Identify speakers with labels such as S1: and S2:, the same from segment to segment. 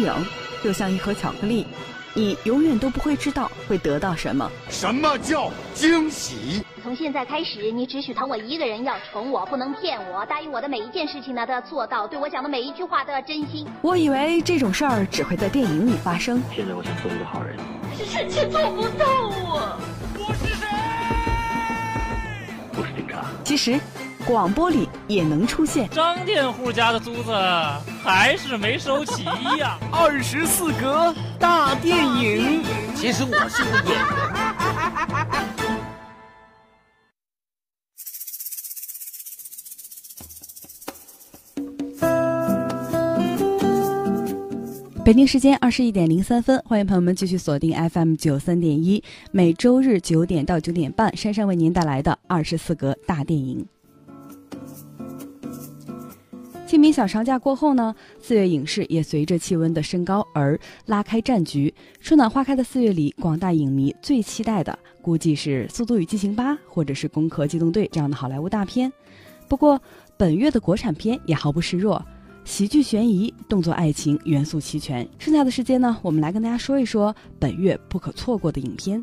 S1: 影，就像一盒巧克力，你永远都不会知道会得到什么。
S2: 什么叫惊喜？
S3: 从现在开始，你只许疼我一个人，要宠我，不能骗我。答应我的每一件事情呢，都要做到；对我讲的每一句话都要真心。
S1: 我以为这种事儿只会在电影里发生。
S4: 现在我想做一个好人。
S5: 是臣妾做不到啊！
S2: 我是谁？
S4: 我是警察。
S1: 其实，广播里也能出现。
S6: 张佃户家的租子还是没收齐呀！
S7: 二十四格大电影。
S8: 其实我是个演员。
S1: 北京时间二十一点零三分，欢迎朋友们继续锁定 FM 九三点一，每周日九点到九点半，珊珊为您带来的二十四格大电影。清明小长假过后呢，四月影视也随着气温的升高而拉开战局。春暖花开的四月里，广大影迷最期待的估计是《速度与激情八》或者是《攻壳机动队》这样的好莱坞大片。不过，本月的国产片也毫不示弱。喜剧、悬疑、动作、爱情元素齐全。剩下的时间呢，我们来跟大家说一说本月不可错过的影片。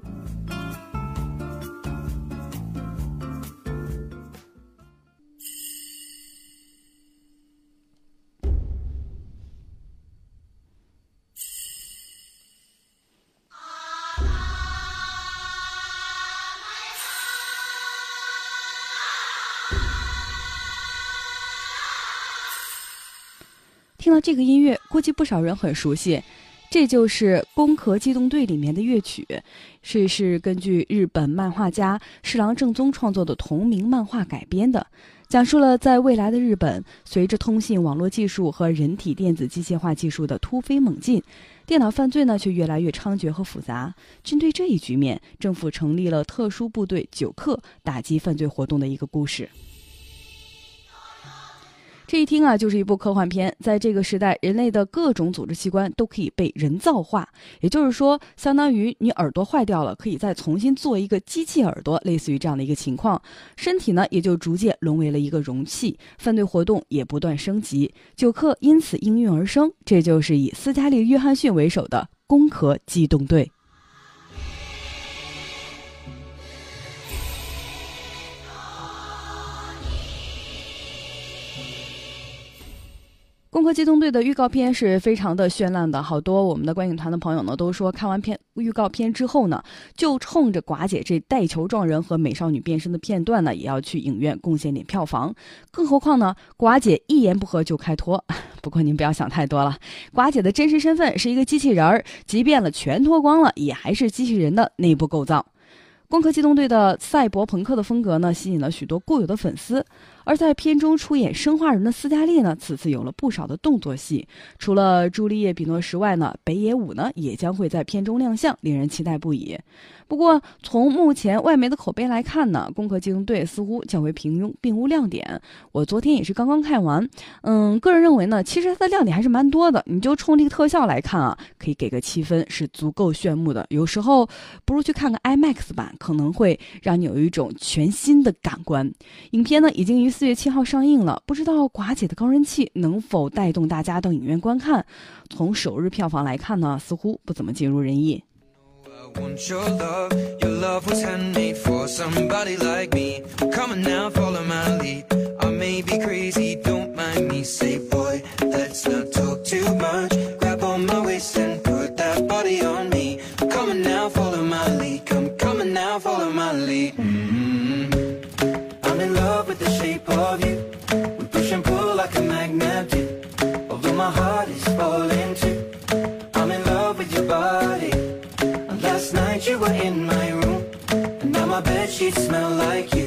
S1: 这个音乐，估计不少人很熟悉，这就是《攻壳机动队》里面的乐曲，是是根据日本漫画家侍郎正宗创作的同名漫画改编的，讲述了在未来的日本，随着通信网络技术和人体电子机械化技术的突飞猛进，电脑犯罪呢却越来越猖獗和复杂。针对这一局面，政府成立了特殊部队九克，打击犯罪活动的一个故事。这一听啊，就是一部科幻片。在这个时代，人类的各种组织器官都可以被人造化，也就是说，相当于你耳朵坏掉了，可以再重新做一个机器耳朵，类似于这样的一个情况。身体呢，也就逐渐沦为了一个容器，犯罪活动也不断升级。九克因此应运而生，这就是以斯嘉丽·约翰逊为首的攻壳机动队。攻壳机动队的预告片是非常的绚烂的，好多我们的观影团的朋友呢都说，看完片预告片之后呢，就冲着寡姐这带球撞人和美少女变身的片段呢，也要去影院贡献点票房。更何况呢，寡姐一言不合就开脱。不过您不要想太多了，寡姐的真实身份是一个机器人儿，即便了全脱光了，也还是机器人的内部构造。攻壳机动队的赛博朋克的风格呢，吸引了许多固有的粉丝。而在片中出演生化人的斯嘉丽呢，此次有了不少的动作戏。除了朱丽叶·比诺什外呢，北野武呢也将会在片中亮相，令人期待不已。不过，从目前外媒的口碑来看呢，《攻壳机动队》似乎较为平庸，并无亮点。我昨天也是刚刚看完，嗯，个人认为呢，其实它的亮点还是蛮多的。你就冲这个特效来看啊，可以给个七分，是足够炫目的。有时候不如去看看 IMAX 版，可能会让你有一种全新的感官。影片呢，已经于四月七号上映了，不知道寡姐的高人气能否带动大家到影院观看？从首日票房来看呢，似乎不怎么尽如人意。Say, boy, let's not talk too much. Shape of you. We push and pull like a magnet do. Although my heart is falling too. I'm in love with your body. And last night you were in my room And now my bed sheets smell like you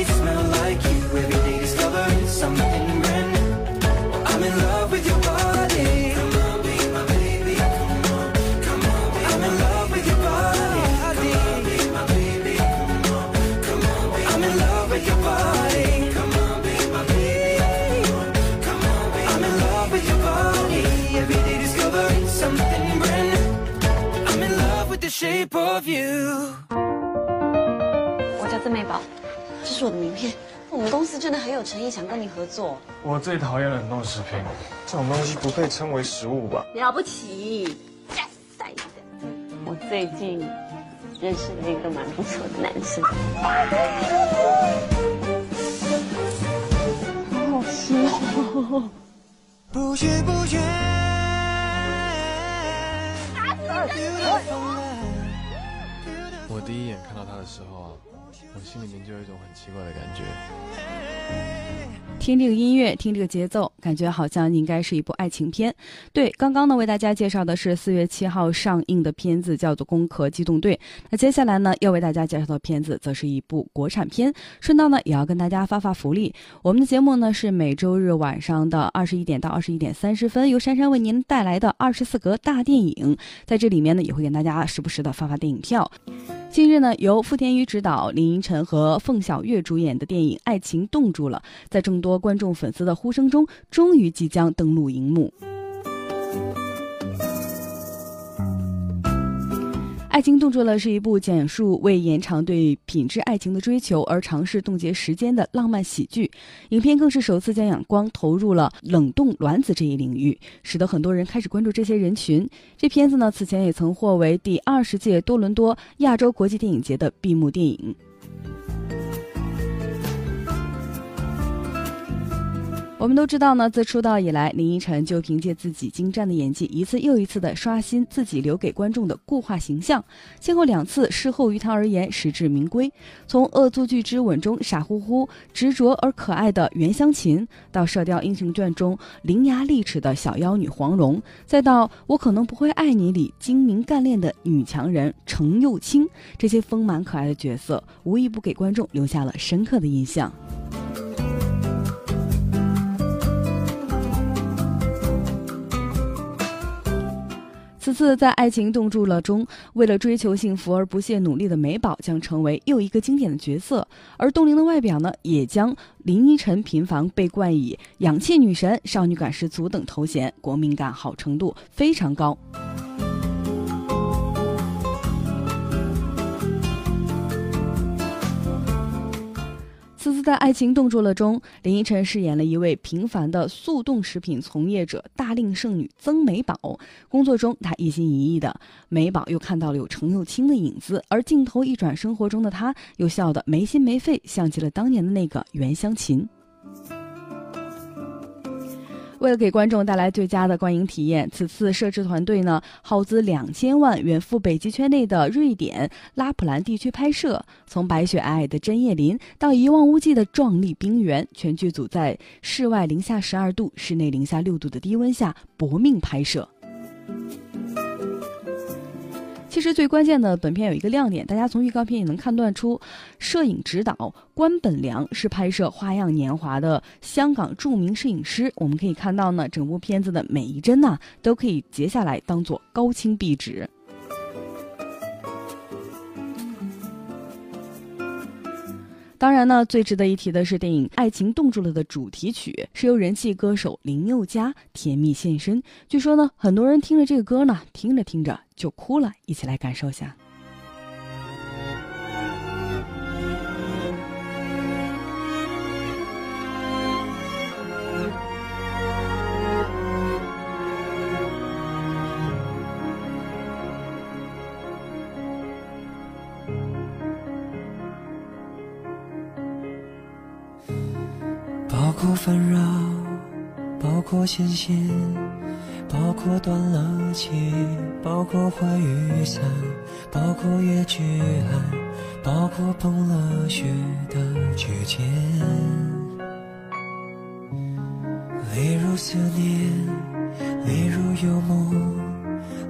S9: I'm in love with your body. Come on, be my baby. Come on, come on. I'm in love with your body. Come on, be my baby. Come on, come on. Be I'm in love with your body. Come on, be my baby. I'm in love with your body. Every day something brand new. I'm in love with the shape of you.
S4: 是我的名片。我们公司真的很有诚意，想跟你合作。
S10: 我最讨厌冷冻食品，这种东西不配称为食物吧？
S5: 了不起。
S4: 我最近认识了一个蛮不错的男生。好吃哦！
S9: 不知不觉。
S10: 我第一眼看到他的时候啊，我心里面就有一种很奇怪的感觉。
S1: 听这个音乐，听这个节奏，感觉好像应该是一部爱情片。对，刚刚呢为大家介绍的是四月七号上映的片子，叫做《攻壳机动队》。那接下来呢要为大家介绍的片子，则是一部国产片。顺道呢也要跟大家发发福利。我们的节目呢是每周日晚上的二十一点到二十一点三十分，由珊珊为您带来的二十四格大电影，在这里面呢也会给大家时不时的发发电影票。近日呢，由傅天宇执导、林依晨和凤小岳主演的电影《爱情冻住了》，在众多观众粉丝的呼声中，终于即将登陆荧幕。《爱情动作了》是一部讲述为延长对品质爱情的追求而尝试冻结时间的浪漫喜剧。影片更是首次将眼光投入了冷冻卵子这一领域，使得很多人开始关注这些人群。这片子呢，此前也曾获为第二十届多伦多亚洲国际电影节的闭幕电影。我们都知道呢，自出道以来，林依晨就凭借自己精湛的演技，一次又一次的刷新自己留给观众的固化形象。先后两次事后于他而言实至名归，从《恶作剧之吻》中傻乎乎、执着而可爱的袁湘琴，到《射雕英雄传》中伶牙俐齿的小妖女黄蓉，再到《我可能不会爱你》里精明干练的女强人程又青，这些丰满可爱的角色，无一不给观众留下了深刻的印象。此次在《爱情冻住了》中，为了追求幸福而不懈努力的美宝将成为又一个经典的角色，而冻龄的外表呢，也将林依晨频繁被冠以“氧气女神”“少女感十足”等头衔，国民感好程度非常高。在《爱情冻住了》中，林依晨饰演了一位平凡的速冻食品从业者大龄剩女曾美宝。工作中，她一心一意的，美宝又看到了有程又青的影子，而镜头一转，生活中的她又笑得没心没肺，像极了当年的那个袁湘琴。为了给观众带来最佳的观影体验，此次摄制团队呢耗资两千万远赴北极圈内的瑞典拉普兰地区拍摄，从白雪皑皑的针叶林到一望无际的壮丽冰原，全剧组在室外零下十二度、室内零下六度的低温下搏命拍摄。其实最关键的，本片有一个亮点，大家从预告片也能看断出，摄影指导关本良是拍摄《花样年华》的香港著名摄影师。我们可以看到呢，整部片子的每一帧呐，都可以截下来当做高清壁纸。当然呢，最值得一提的是电影《爱情冻住了》的主题曲是由人气歌手林宥嘉甜蜜献身。据说呢，很多人听了这个歌呢，听着听着就哭了。一起来感受一下。
S11: 包括新鲜，包括断了气，包括坏雨伞，包括越剧寒，包括崩了雪的指尖。例如思念，例如幽默，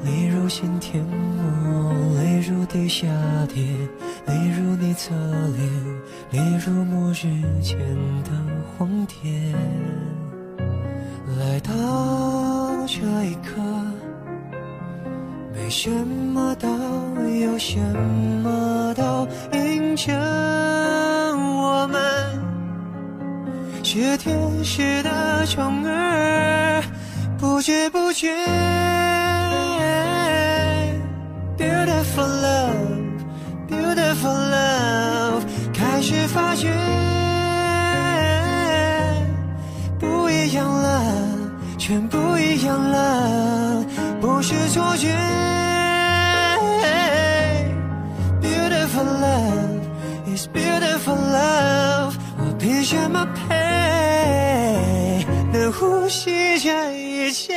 S11: 例如心甜蜜，例如地下铁，例如你侧脸，例如末日前的荒田。到这一刻，没什么都有什么都迎着我们。是天使的宠儿，不知不觉。Beautiful love, beautiful love，开始发觉不一样了，全不一样了，不是错觉。Beautiful love is beautiful love，我凭什么配能呼吸这一切？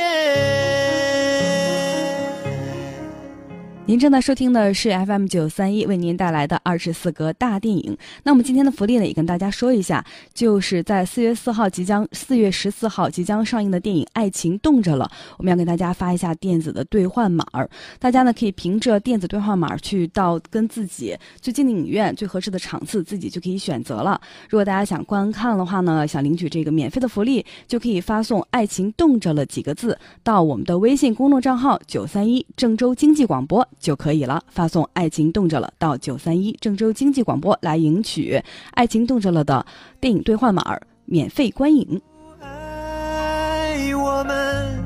S1: 您正在收听的是 FM 九三一为您带来的二十四格大电影。那我们今天的福利呢，也跟大家说一下，就是在四月四号即将四月十四号即将上映的电影《爱情冻着了》，我们要给大家发一下电子的兑换码儿。大家呢可以凭着电子兑换码去到跟自己最近的影院、最合适的场次，自己就可以选择了。如果大家想观看的话呢，想领取这个免费的福利，就可以发送“爱情冻着了”几个字到我们的微信公众账号九三一郑州经济广播。就可以了，发送“爱情动着了”到九三一郑州经济广播来赢取《爱情动着了》的电影兑换码，免费观影。
S11: 爱我们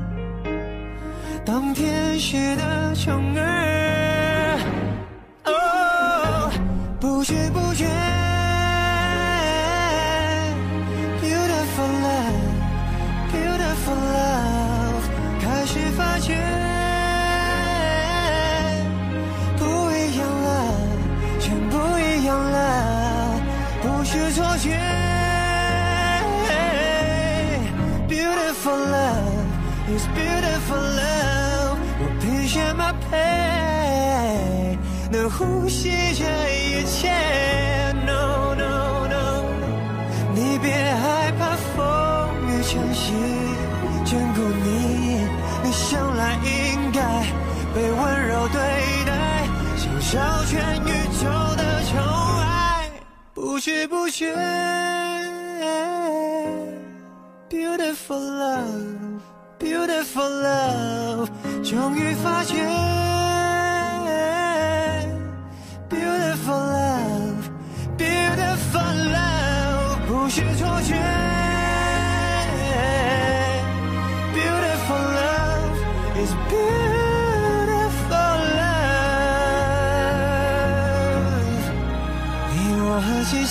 S11: 当天使的宠儿，哦，不知不觉不知不觉，Beautiful love，Beautiful love，终于发觉，Beautiful love，Beautiful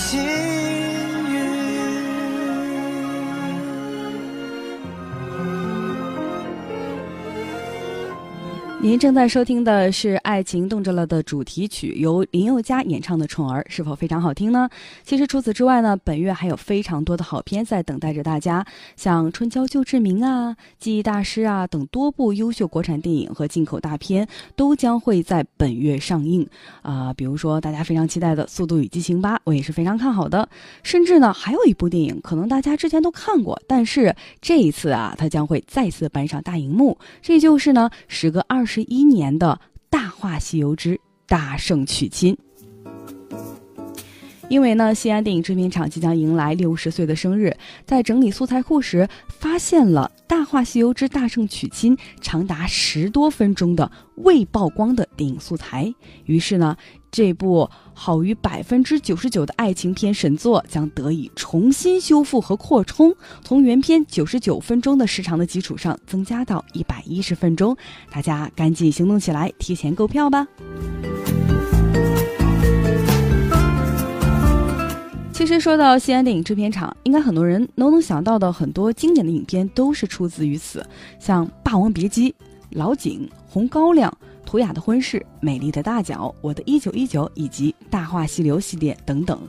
S11: 心。
S1: 您正在收听的是《爱情动着了》的主题曲，由林宥嘉演唱的《宠儿》，是否非常好听呢？其实除此之外呢，本月还有非常多的好片在等待着大家，像《春娇救志明》啊、《记忆大师》啊等多部优秀国产电影和进口大片都将会在本月上映。啊，比如说大家非常期待的《速度与激情八》，我也是非常看好的。甚至呢，还有一部电影，可能大家之前都看过，但是这一次啊，它将会再次搬上大荧幕。这就是呢，时隔二。十一年的《大话西游之大圣娶亲》，因为呢，西安电影制片厂即将迎来六十岁的生日，在整理素材库时，发现了《大话西游之大圣娶亲》长达十多分钟的未曝光的电影素材，于是呢。这部好于百分之九十九的爱情片神作将得以重新修复和扩充，从原片九十九分钟的时长的基础上增加到一百一十分钟。大家赶紧行动起来，提前购票吧！其实说到西安电影制片厂，应该很多人都能想到的很多经典的影片都是出自于此，像《霸王别姬》《老井》《红高粱》。图雅的婚事、美丽的大脚、我的一九一九以及大话西流系列等等。